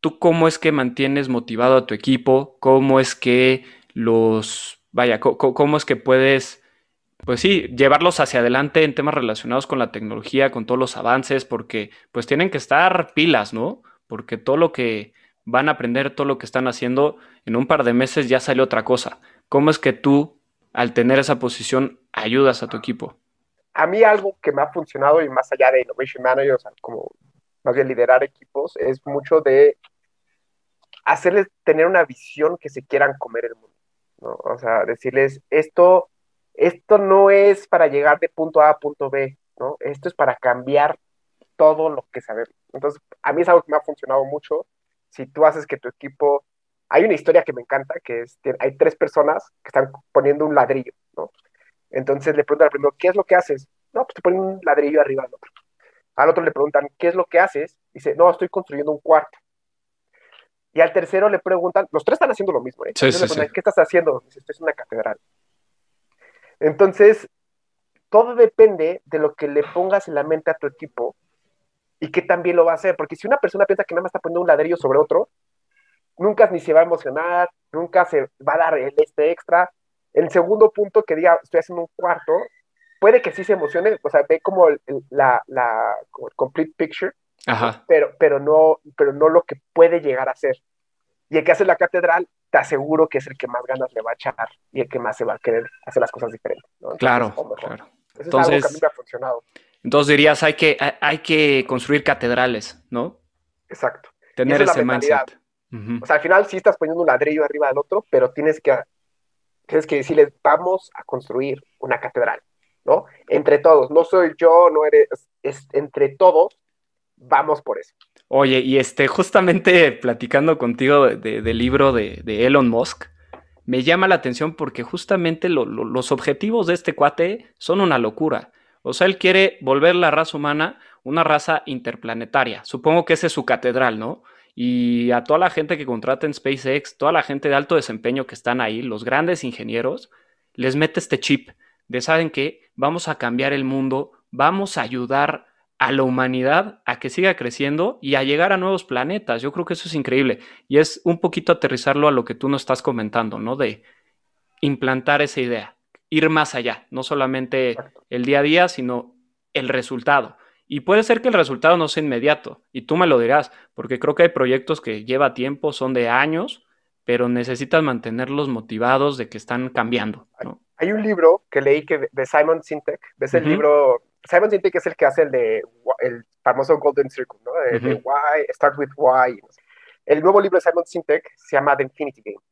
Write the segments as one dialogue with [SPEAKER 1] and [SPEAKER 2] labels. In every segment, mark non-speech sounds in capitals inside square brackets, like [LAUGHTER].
[SPEAKER 1] ¿tú cómo es que mantienes motivado a tu equipo? ¿Cómo es que los, vaya, cómo es que puedes, pues sí, llevarlos hacia adelante en temas relacionados con la tecnología, con todos los avances, porque pues tienen que estar pilas, ¿no? Porque todo lo que van a aprender todo lo que están haciendo, en un par de meses ya sale otra cosa. ¿Cómo es que tú, al tener esa posición, ayudas a tu equipo?
[SPEAKER 2] A mí algo que me ha funcionado y más allá de Innovation Manager, o sea, como más bien liderar equipos, es mucho de hacerles tener una visión que se quieran comer el mundo. ¿no? O sea, decirles, esto, esto no es para llegar de punto A a punto B, ¿no? Esto es para cambiar todo lo que sabemos. Entonces, a mí es algo que me ha funcionado mucho si tú haces que tu equipo... Hay una historia que me encanta, que es, hay tres personas que están poniendo un ladrillo, ¿no? Entonces le preguntan al primero, ¿qué es lo que haces? No, pues te ponen un ladrillo arriba al otro. Al otro le preguntan, ¿qué es lo que haces? Dice, no, estoy construyendo un cuarto. Y al tercero le preguntan, los tres están haciendo lo mismo, ¿eh? Sí, sí, sí. ¿Qué estás haciendo? Dice, esto es una catedral. Entonces, todo depende de lo que le pongas en la mente a tu equipo y qué también lo va a hacer. Porque si una persona piensa que nada más está poniendo un ladrillo sobre otro, nunca ni se va a emocionar, nunca se va a dar el este extra. El segundo punto que diga, estoy haciendo un cuarto, puede que sí se emocione, o sea, ve como la, la complete picture, Pero, pero, no, pero no lo que puede llegar a ser. Y el que hace la catedral, te aseguro que es el que más ganas le va a echar y el que más se va a querer hacer las cosas diferentes.
[SPEAKER 1] claro, claro.
[SPEAKER 2] Eso es algo que a mí me ha funcionado.
[SPEAKER 1] Entonces dirías, hay que, hay que construir catedrales, ¿no?
[SPEAKER 2] Exacto.
[SPEAKER 1] Tener ese mindset.
[SPEAKER 2] O sea, al final sí estás poniendo un ladrillo arriba del otro, pero tienes que, tienes que decirles, vamos a construir una catedral, ¿no? Entre todos, no soy yo, no eres, es entre todos, vamos por eso.
[SPEAKER 1] Oye, y este, justamente platicando contigo del libro de, Elon Musk, me llama la atención porque justamente los objetivos de este cuate son una locura. O sea, él quiere volver la raza humana una raza interplanetaria. Supongo que ese es su catedral, ¿no? Y a toda la gente que contrata en SpaceX, toda la gente de alto desempeño que están ahí, los grandes ingenieros, les mete este chip de, ¿saben qué? Vamos a cambiar el mundo, vamos a ayudar a la humanidad a que siga creciendo y a llegar a nuevos planetas. Yo creo que eso es increíble. Y es un poquito aterrizarlo a lo que tú nos estás comentando, ¿no? De implantar esa idea ir más allá, no solamente el día a día, sino el resultado. Y puede ser que el resultado no sea inmediato, y tú me lo dirás, porque creo que hay proyectos que lleva tiempo, son de años, pero necesitas mantenerlos motivados de que están cambiando.
[SPEAKER 2] Hay un libro que leí que de Simon Sintek, ves el libro, Simon Sintek es el que hace el de el famoso Golden Circle, ¿no? De, Why, Start with Why. El nuevo libro de Simon Sintek se llama The Infinity Game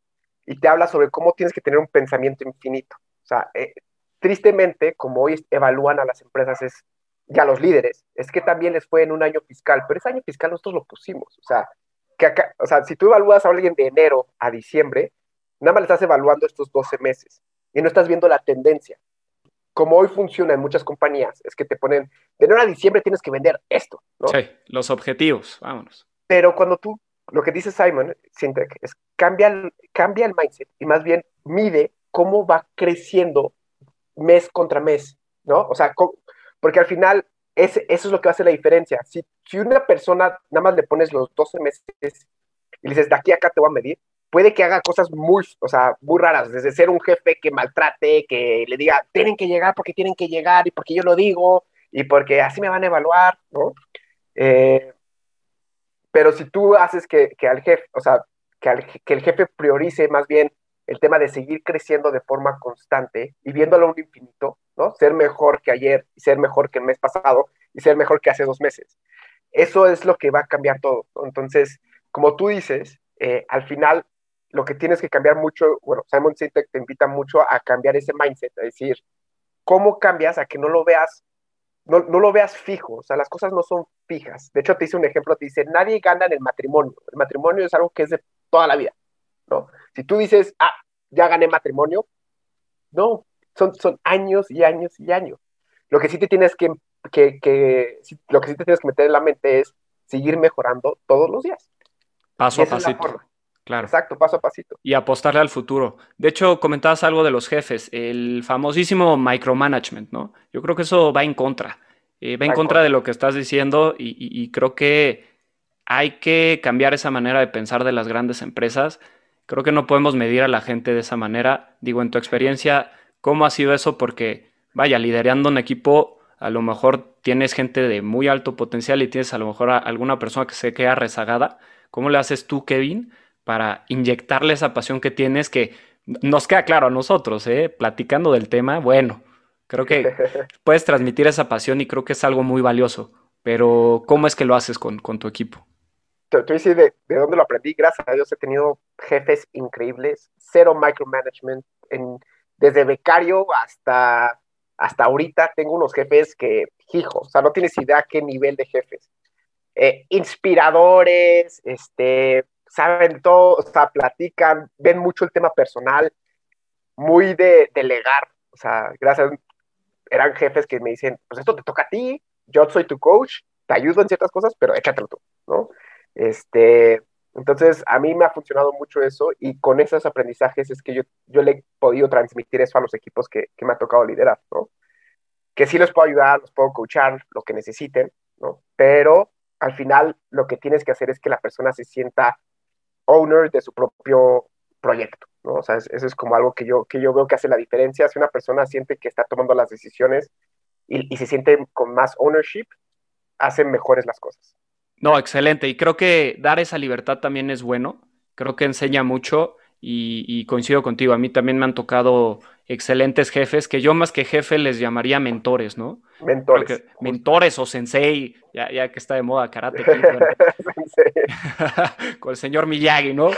[SPEAKER 2] y te habla sobre cómo tienes que tener un pensamiento infinito. O sea, eh, tristemente, como hoy evalúan a las empresas es, y a los líderes, es que también les fue en un año fiscal, pero ese año fiscal nosotros lo pusimos. O sea, que acá, o sea, si tú evalúas a alguien de enero a diciembre, nada más le estás evaluando estos 12 meses y no estás viendo la tendencia. Como hoy funciona en muchas compañías, es que te ponen, de enero a diciembre tienes que vender esto, ¿no?
[SPEAKER 1] Sí, los objetivos, vámonos.
[SPEAKER 2] Pero cuando tú, lo que dice Simon Sintek es cambia, cambia el mindset y más bien mide cómo va creciendo mes contra mes, ¿no? O sea, porque al final eso es lo que hace la diferencia. Si, si una persona nada más le pones los 12 meses y le dices, de aquí a acá te voy a medir, puede que haga cosas muy, o sea, muy raras, desde ser un jefe que maltrate, que le diga, tienen que llegar porque tienen que llegar y porque yo lo digo y porque así me van a evaluar, ¿no? Eh, pero si tú haces que, que al jefe, o sea, que, al, que el jefe priorice más bien el tema de seguir creciendo de forma constante y viéndolo a un infinito, ¿no? Ser mejor que ayer y ser mejor que el mes pasado y ser mejor que hace dos meses. Eso es lo que va a cambiar todo. Entonces, como tú dices, eh, al final lo que tienes que cambiar mucho, bueno, Simon Sinek te invita mucho a cambiar ese mindset, es decir, ¿cómo cambias a que no lo veas, no, no, lo veas fijo? O sea, las cosas no son fijas. De hecho, te hice un ejemplo, te dice, nadie gana en el matrimonio. El matrimonio es algo que es de toda la vida, ¿no? Si tú dices, ah, ya gané matrimonio, no, son, son años y años y años. Lo que sí te tienes que, que, que lo que sí te tienes que meter en la mente es seguir mejorando todos los días.
[SPEAKER 1] Paso a pasito. Claro.
[SPEAKER 2] Exacto, paso a pasito.
[SPEAKER 1] Y apostarle al futuro. De hecho, comentabas algo de los jefes, el famosísimo micromanagement, ¿no? Yo creo que eso va en contra. Eh, va en contra de lo que estás diciendo y, creo que hay que cambiar esa manera de pensar de las grandes empresas. Creo que no podemos medir a la gente de esa manera. Digo, en tu experiencia, ¿cómo ha sido eso? Porque, vaya, liderando un equipo, a lo mejor tienes gente de muy alto potencial y tienes a lo mejor a alguna persona que se queda rezagada. ¿Cómo le haces tú, Kevin? Para inyectarle esa pasión que tienes que nos queda claro a nosotros, ¿eh? platicando del tema, bueno, creo que [LAUGHS] puedes transmitir esa pasión y creo que es algo muy valioso, pero ¿cómo es que lo haces con, tu equipo?
[SPEAKER 2] Te voy a de, de, dónde lo aprendí. Gracias a Dios he tenido jefes increíbles, cero micromanagement, en, desde becario hasta, hasta ahorita tengo unos jefes que, hijo, o sea, no tienes idea qué nivel de jefes. Eh, inspiradores, este, saben todo, o sea, platican, ven mucho el tema personal, muy de delegar, o sea, gracias, eran jefes que me dicen, pues esto te toca a ti, yo soy tu coach, te ayudo en ciertas cosas, pero échatelo tú, ¿no? Este, entonces, a mí me ha funcionado mucho eso y con esos aprendizajes es que yo, yo le he podido transmitir eso a los equipos que, que me ha tocado liderar, ¿no? Que sí los puedo ayudar, los puedo coachar, lo que necesiten, ¿no? Pero al final lo que tienes que hacer es que la persona se sienta owner de su propio proyecto, ¿no? O sea, eso es como algo que yo, que yo veo que hace la diferencia. Si una persona siente que está tomando las decisiones y, y se siente con más ownership, hacen mejores las cosas.
[SPEAKER 1] No, excelente. Y creo que dar esa libertad también es bueno. Creo que enseña mucho y, coincido contigo. A mí también me han tocado excelentes jefes que yo más que jefe les llamaría mentores, ¿no?
[SPEAKER 2] Mentores.
[SPEAKER 1] mentores o sensei, ya, ya, que está de moda karate. [LAUGHS] [LAUGHS] con el señor Miyagi, ¿no?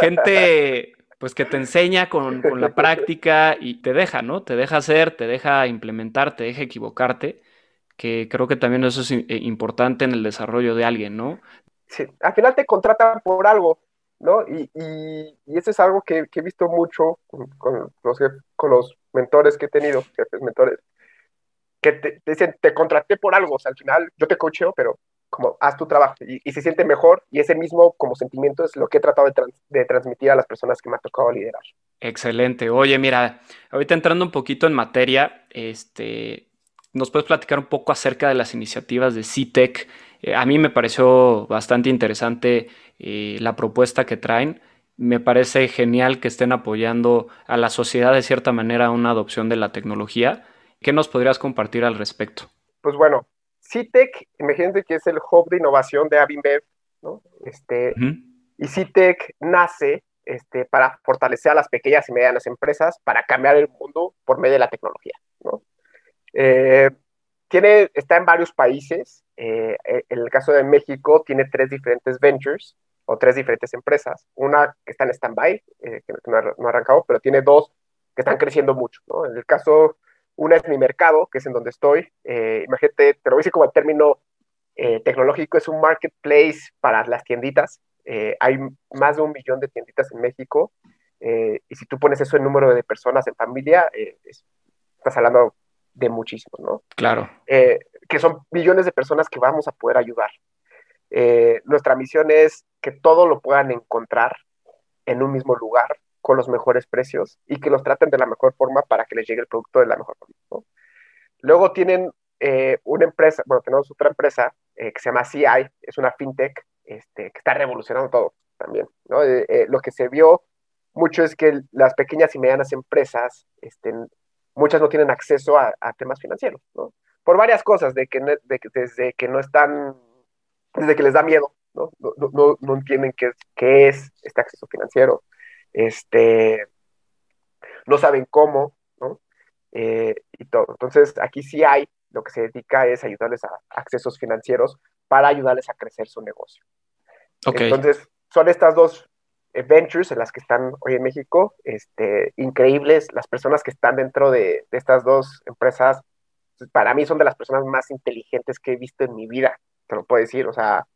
[SPEAKER 1] Gente pues que te enseña con, con, la práctica y te deja, ¿no? Te deja hacer, te deja implementar, te deja equivocarte, que creo que también eso es eh, importante en el desarrollo de alguien, ¿no?
[SPEAKER 2] Sí, al final te contratan por algo, ¿no? Y, y, eso es algo que, he visto mucho con, los, con los mentores que he tenido, jefes mentores, que te, dicen, te contraté por algo, o sea, al final yo te coacheo, pero como haz tu trabajo y, se siente mejor y ese mismo como sentimiento es lo que he tratado de, transmitir a las personas que me ha tocado liderar.
[SPEAKER 1] Excelente. Oye, mira, ahorita entrando un poquito en materia, este, ¿nos puedes platicar un poco acerca de las iniciativas de CITEC? Eh, a mí me pareció bastante interesante eh, la propuesta que traen. Me parece genial que estén apoyando a la sociedad de cierta manera una adopción de la tecnología. ¿Qué nos podrías compartir al respecto?
[SPEAKER 2] Pues bueno, CITEC, imagínense que es el hub de innovación de Avinbev, ¿no? Este, Y CITEC nace este, para fortalecer a las pequeñas y medianas empresas para cambiar el mundo por medio de la tecnología, ¿no? Eh, tiene, está en varios países. Eh, en el caso de México, tiene tres diferentes ventures o tres diferentes empresas. Una que está en stand-by, eh, que no ha, arrancado, pero tiene dos que están creciendo mucho. ¿no? En el caso, una es mi mercado, que es en donde estoy. Eh, imagínate, te lo voy a decir como el término tecnológico, es un marketplace para las tienditas. hay más de un millón de tienditas en México. y si tú pones eso en número de personas en familia, estás hablando de muchísimos, ¿no?
[SPEAKER 1] Claro.
[SPEAKER 2] Eh, que son millones de personas que vamos a poder ayudar. Eh, nuestra misión es que todo lo puedan encontrar en un mismo lugar con los mejores precios y que los traten de la mejor forma para que les llegue el producto de la mejor forma. Luego tienen eh, una empresa, bueno, tenemos otra empresa que se llama CI, es una fintech este, que está revolucionando todo también. ¿no? lo que se vio mucho es que las pequeñas y medianas empresas este, muchas no tienen acceso a, temas financieros, ¿no? Por varias cosas, de que, desde que no están, desde que les da miedo, ¿no? No, no, entienden qué, qué es este acceso financiero, este, no saben cómo, ¿no? Eh, y todo. Entonces, aquí sí hay, lo que se dedica es ayudarles a accesos financieros para ayudarles a crecer su negocio. Okay. Entonces, son estas dos ventures en las que están hoy en México, este, increíbles. Las personas que están dentro de, de estas dos empresas, pues, para mí son de las personas más inteligentes que he visto en mi vida, te lo puedo decir. O sea,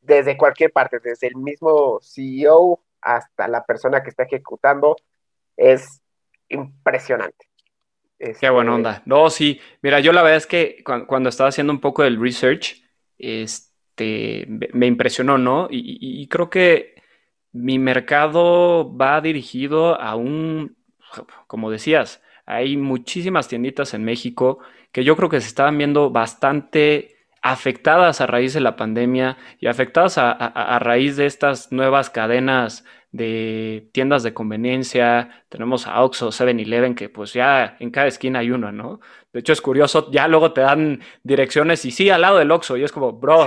[SPEAKER 2] desde cualquier parte, desde el mismo CEO hasta la persona que está ejecutando, es impresionante.
[SPEAKER 1] Qué buena este onda. No, sí. Mira, yo la verdad es que cuando, estaba haciendo un poco del research, este, me impresionó, ¿no? Y, creo que mi mercado va dirigido a un, como decías, hay muchísimas tienditas en México que yo creo que se estaban viendo bastante afectadas a raíz de la pandemia y afectadas a raíz de estas nuevas cadenas de tiendas de conveniencia, tenemos a Oxxo, 7-Eleven, que pues ya en cada esquina hay uno, ¿no? De hecho es curioso, ya luego te dan direcciones y sí, al lado del Oxxo, y es como, bro,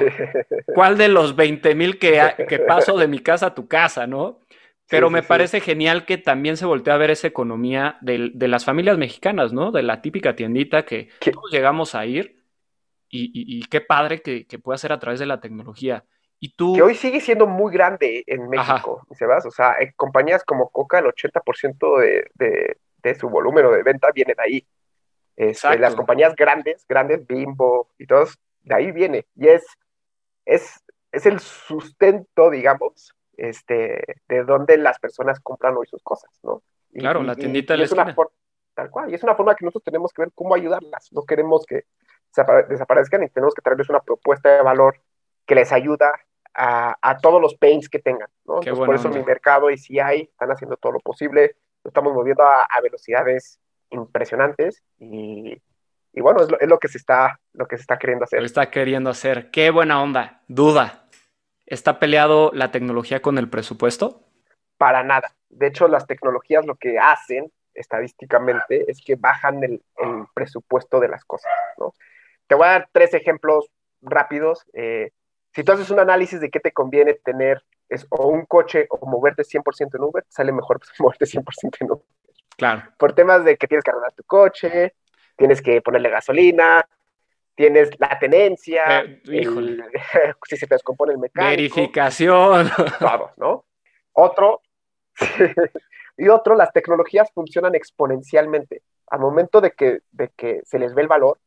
[SPEAKER 1] ¿cuál de los 20 mil que, que [LAUGHS] paso de mi casa a tu casa, no? Pero me parece genial que también se voltea a ver esa economía de, las familias mexicanas, ¿no? De la típica tiendita que todos llegamos a ir y, qué padre que, que pueda ser a través de la tecnología.
[SPEAKER 2] Que hoy sigue siendo muy grande en México, ¿sabes? O sea, en compañías como Coca, el 80% de, de, de, su volumen de venta viene de ahí. Este, las compañías grandes, grandes, Bimbo y todos, de ahí viene. Y es, es, es el sustento, digamos, este, de donde las personas compran hoy sus cosas, ¿no?
[SPEAKER 1] claro, la tiendita de
[SPEAKER 2] la Tal cual, y es una forma que nosotros tenemos que ver cómo ayudarlas. No queremos que desaparezcan y tenemos que traerles una propuesta de valor que les ayuda a, todos los pains que tengan, ¿no? por eso mi mercado y si hay, están haciendo todo lo posible, lo estamos moviendo a, velocidades impresionantes y, bueno, es lo, que se está, lo que se está queriendo hacer.
[SPEAKER 1] Lo está queriendo hacer. Qué buena onda. Duda. ¿Está peleado la tecnología con el presupuesto?
[SPEAKER 2] Para nada. De hecho, las tecnologías lo que hacen estadísticamente es que bajan el, presupuesto de las cosas, ¿no? Te voy a dar tres ejemplos rápidos. Eh, si tú haces un análisis de qué te conviene tener es, o un coche o moverte 100% en Uber, sale mejor pues, [LAUGHS] moverte 100% en Uber.
[SPEAKER 1] Claro.
[SPEAKER 2] Por temas de que tienes que arreglar tu coche, tienes que ponerle gasolina, tienes la tenencia, eh, [LAUGHS] si se te descompone el mecánico.
[SPEAKER 1] Verificación. [LAUGHS]
[SPEAKER 2] Todo, ¿no? Otro, y otro, las tecnologías funcionan exponencialmente. Al momento de que, de que se les ve el valor,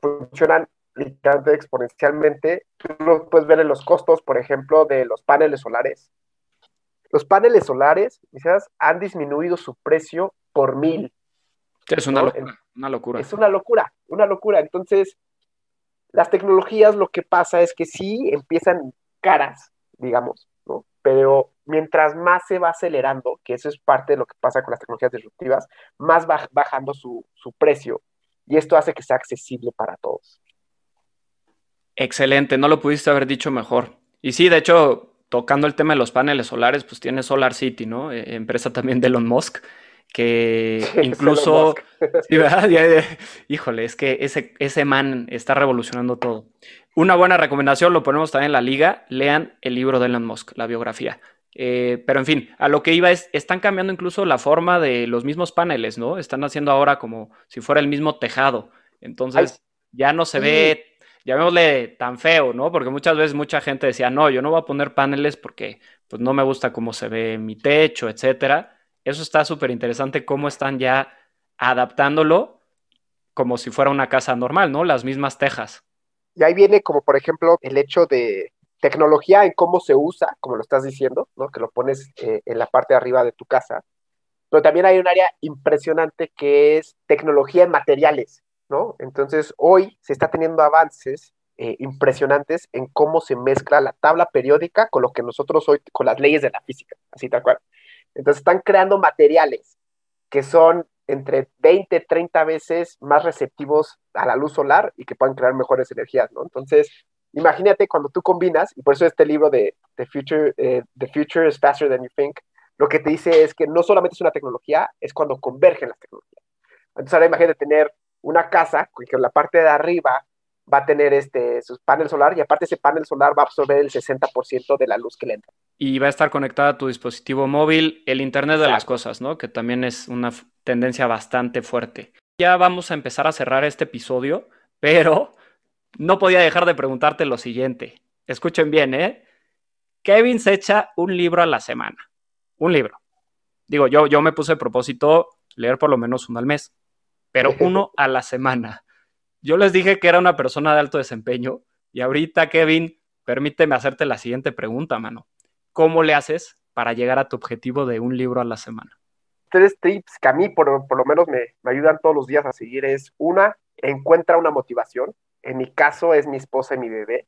[SPEAKER 2] funcionan literalmente exponencialmente. Tú lo puedes ver en los costos, por ejemplo, de los paneles solares. Los paneles solares, quizás, han disminuido su precio por mil.
[SPEAKER 1] Es una, locura, una locura.
[SPEAKER 2] Es una locura, una locura. Entonces, las tecnologías lo que pasa es que sí empiezan caras, digamos, ¿no? Pero mientras más se va acelerando, que eso es parte de lo que pasa con las tecnologías disruptivas, más va bajando su, su precio. Y esto hace que sea accesible para todos.
[SPEAKER 1] Excelente, no lo pudiste haber dicho mejor. Y sí, de hecho, tocando el tema de los paneles solares, pues tiene Solar City, ¿no? Eh, empresa también de Elon Musk, que incluso... híjole, es que ese, ese man está revolucionando todo. Una buena recomendación, lo ponemos también en la liga, lean el libro de Elon Musk, la biografía. Eh, pero en fin, a lo que iba es, están cambiando incluso la forma de los mismos paneles, ¿no? Están haciendo ahora como si fuera el mismo tejado. Entonces, ya no se ve llamémosle tan feo, ¿no? Porque muchas veces mucha gente decía, no, yo no voy a poner paneles porque pues no me gusta cómo se ve mi techo, etcétera. Eso está súper interesante cómo están ya adaptándolo como si fuera una casa normal, ¿no? Las mismas tejas.
[SPEAKER 2] Y ahí viene como, por ejemplo, el hecho de tecnología en cómo se usa, como lo estás diciendo, ¿no? Que lo pones eh, en la parte de arriba de tu casa. Pero también hay un área impresionante que es tecnología en materiales. ¿no? Entonces, hoy se está teniendo avances eh, impresionantes en cómo se mezcla la tabla periódica con lo que nosotros hoy, con las leyes de la física, así tal cual. Entonces, están creando materiales que son entre 20, 30 veces más receptivos a la luz solar y que puedan crear mejores energías, ¿no? Entonces, imagínate cuando tú combinas, y por eso este libro de The Future, eh, The Future is Faster Than You Think, lo que te dice es que no solamente es una tecnología, es cuando convergen las tecnologías. Entonces, ahora imagínate tener una casa que en la parte de arriba va a tener este, su panel solar y aparte ese panel solar va a absorber el 60% de la luz que le entra.
[SPEAKER 1] Y va a estar conectada a tu dispositivo móvil, el Internet de las Cosas, ¿no? Que también es una tendencia bastante fuerte. Ya vamos a empezar a cerrar este episodio, pero no podía dejar de preguntarte lo siguiente. Escuchen bien, ¿eh? Kevin se echa un libro a la semana. Un libro. Digo, yo, yo me puse a propósito leer por lo menos uno al mes, pero [LAUGHS] uno a la semana. Yo les dije que era una persona de alto desempeño y ahorita, Kevin, permíteme hacerte la siguiente pregunta, mano. ¿Cómo le haces para llegar a tu objetivo de un libro a la semana?
[SPEAKER 2] Tres tips que a mí por, lo menos me, me ayudan todos los días a seguir es, una, encuentra una motivación. En mi caso es mi esposa y mi bebé.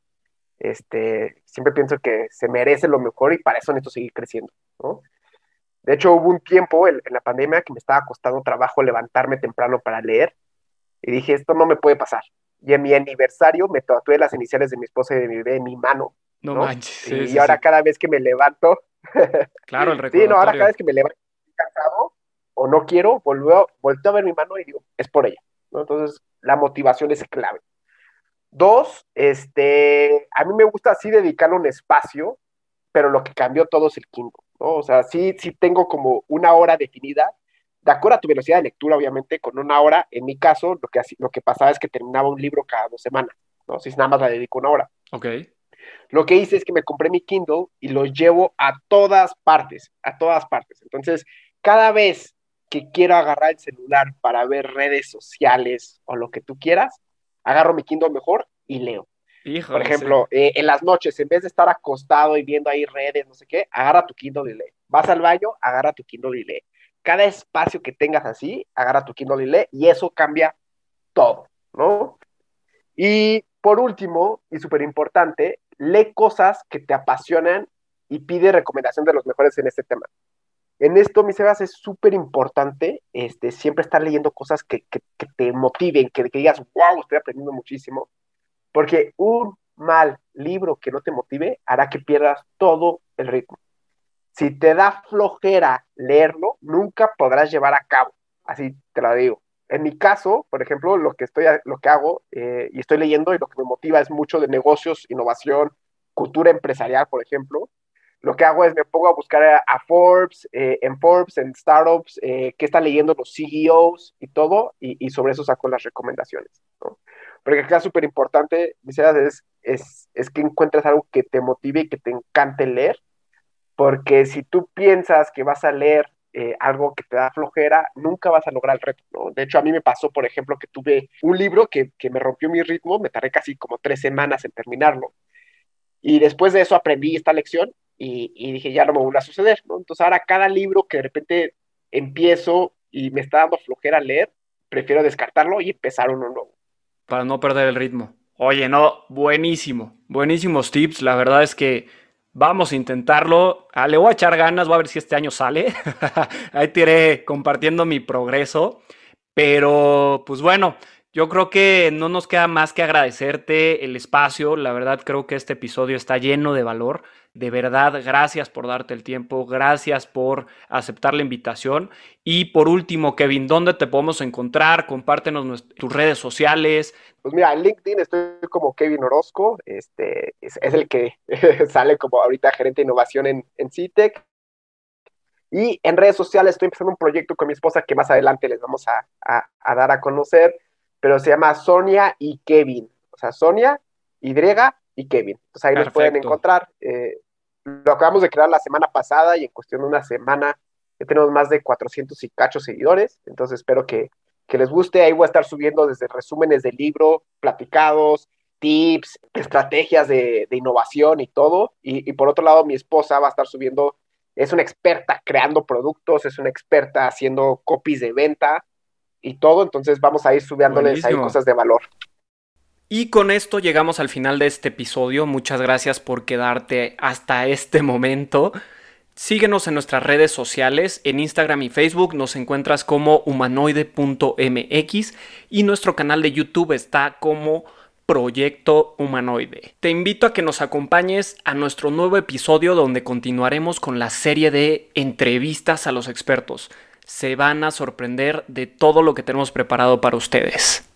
[SPEAKER 2] Este, siempre pienso que se merece lo mejor y para eso necesito seguir creciendo, ¿no? De hecho, hubo un tiempo en, la pandemia que me estaba costando trabajo levantarme temprano para leer y dije, esto no me puede pasar. Y en mi aniversario me tatué las iniciales de mi esposa y de mi bebé en mi mano. No, manches. y, ahora cada vez que me levanto... [LAUGHS]
[SPEAKER 1] claro, el
[SPEAKER 2] recordatorio. Sí, no, ahora cada vez que me levanto cansado o no quiero, vuelvo, a ver mi mano y digo, es por ella. ¿no? Entonces, la motivación es clave. Dos, este, a mí me gusta así dedicarle un espacio, pero lo que cambió todo es el Kindle. O sea, sí, sí tengo como una hora definida, de acuerdo a tu velocidad de lectura, obviamente, con una hora, en mi caso, lo que, lo que pasaba es que terminaba un libro cada dos semanas, ¿no? Si nada más la dedico una hora.
[SPEAKER 1] Ok.
[SPEAKER 2] Lo que hice es que me compré mi Kindle y lo llevo a todas partes, a todas partes. Entonces, cada vez que quiero agarrar el celular para ver redes sociales o lo que tú quieras, agarro mi Kindle mejor y leo. Por ejemplo, eh, en las noches, en vez de estar acostado y viendo ahí redes, no sé qué, agarra tu Kindle y lee. Vas al baño, agarra tu Kindle y lee. Cada espacio que tengas así, agarra tu Kindle y lee, y eso cambia todo, ¿no? Y por último, y súper importante, lee cosas que te apasionan y pide recomendación de los mejores en este tema. En esto, mi Sebas, es súper importante este, siempre estar leyendo cosas que, te motiven, que, que digas, wow, estoy aprendiendo muchísimo porque un mal libro que no te motive hará que pierdas todo el ritmo. Si te da flojera leerlo, nunca podrás llevar a cabo. Así te lo digo. En mi caso, por ejemplo, lo que, estoy, lo que hago eh, y estoy leyendo y lo que me motiva es mucho de negocios, innovación, cultura empresarial, por ejemplo. Lo que hago es me pongo a buscar a, Forbes, eh, en Forbes, en startups, eh, qué están leyendo los CEOs y todo, y, y sobre eso saco las recomendaciones. ¿no? Porque acá súper importante, es, es, es que encuentres algo que te motive y que te encante leer, porque si tú piensas que vas a leer eh, algo que te da flojera, nunca vas a lograr el reto, ¿no? De hecho, a mí me pasó, por ejemplo, que tuve un libro que, que me rompió mi ritmo, me tardé casi como tres semanas en terminarlo, y después de eso aprendí esta lección y, y, dije, ya no me vuelve a suceder, ¿no? Entonces ahora cada libro que de repente empiezo y me está dando flojera leer, prefiero descartarlo y empezar uno nuevo
[SPEAKER 1] para no perder el ritmo. Oye, no, buenísimo, buenísimos tips. La verdad es que vamos a intentarlo. Ah, le voy a echar ganas, voy a ver si este año sale. [LAUGHS] Ahí te iré compartiendo mi progreso. Pero, pues bueno, yo creo que no nos queda más que agradecerte el espacio. La verdad creo que este episodio está lleno de valor. De verdad, gracias por darte el tiempo, gracias por aceptar la invitación. Y por último, Kevin, ¿dónde te podemos encontrar? Compártenos tus redes sociales.
[SPEAKER 2] Pues mira, en LinkedIn estoy como Kevin Orozco, este, es, el que [LAUGHS] sale como ahorita gerente de innovación en, en CITEC. Y en redes sociales estoy empezando un proyecto con mi esposa que más adelante les vamos a dar a conocer pero se llama Sonia y Kevin. O sea, Sonia, Y y Kevin. Entonces ahí los pueden encontrar. Eh, lo acabamos de crear la semana pasada y en cuestión de una semana ya tenemos más de 400 y cachos seguidores. Entonces espero que, les guste. Ahí voy a estar subiendo desde resúmenes del libro, platicados, tips, estrategias de, innovación y todo. Y, y, por otro lado, mi esposa va a estar subiendo, es una experta creando productos, es una experta haciendo copies de venta y todo, entonces vamos a ir subiéndoles ahí cosas de valor.
[SPEAKER 1] Y con esto llegamos al final de este episodio. Muchas gracias por quedarte hasta este momento. Síguenos en nuestras redes sociales, en Instagram y Facebook nos encuentras como humanoide.mx y nuestro canal de YouTube está como Proyecto Humanoide. Te invito a que nos acompañes a nuestro nuevo episodio donde continuaremos con la serie de entrevistas a los expertos se van a sorprender de todo lo que tenemos preparado para ustedes.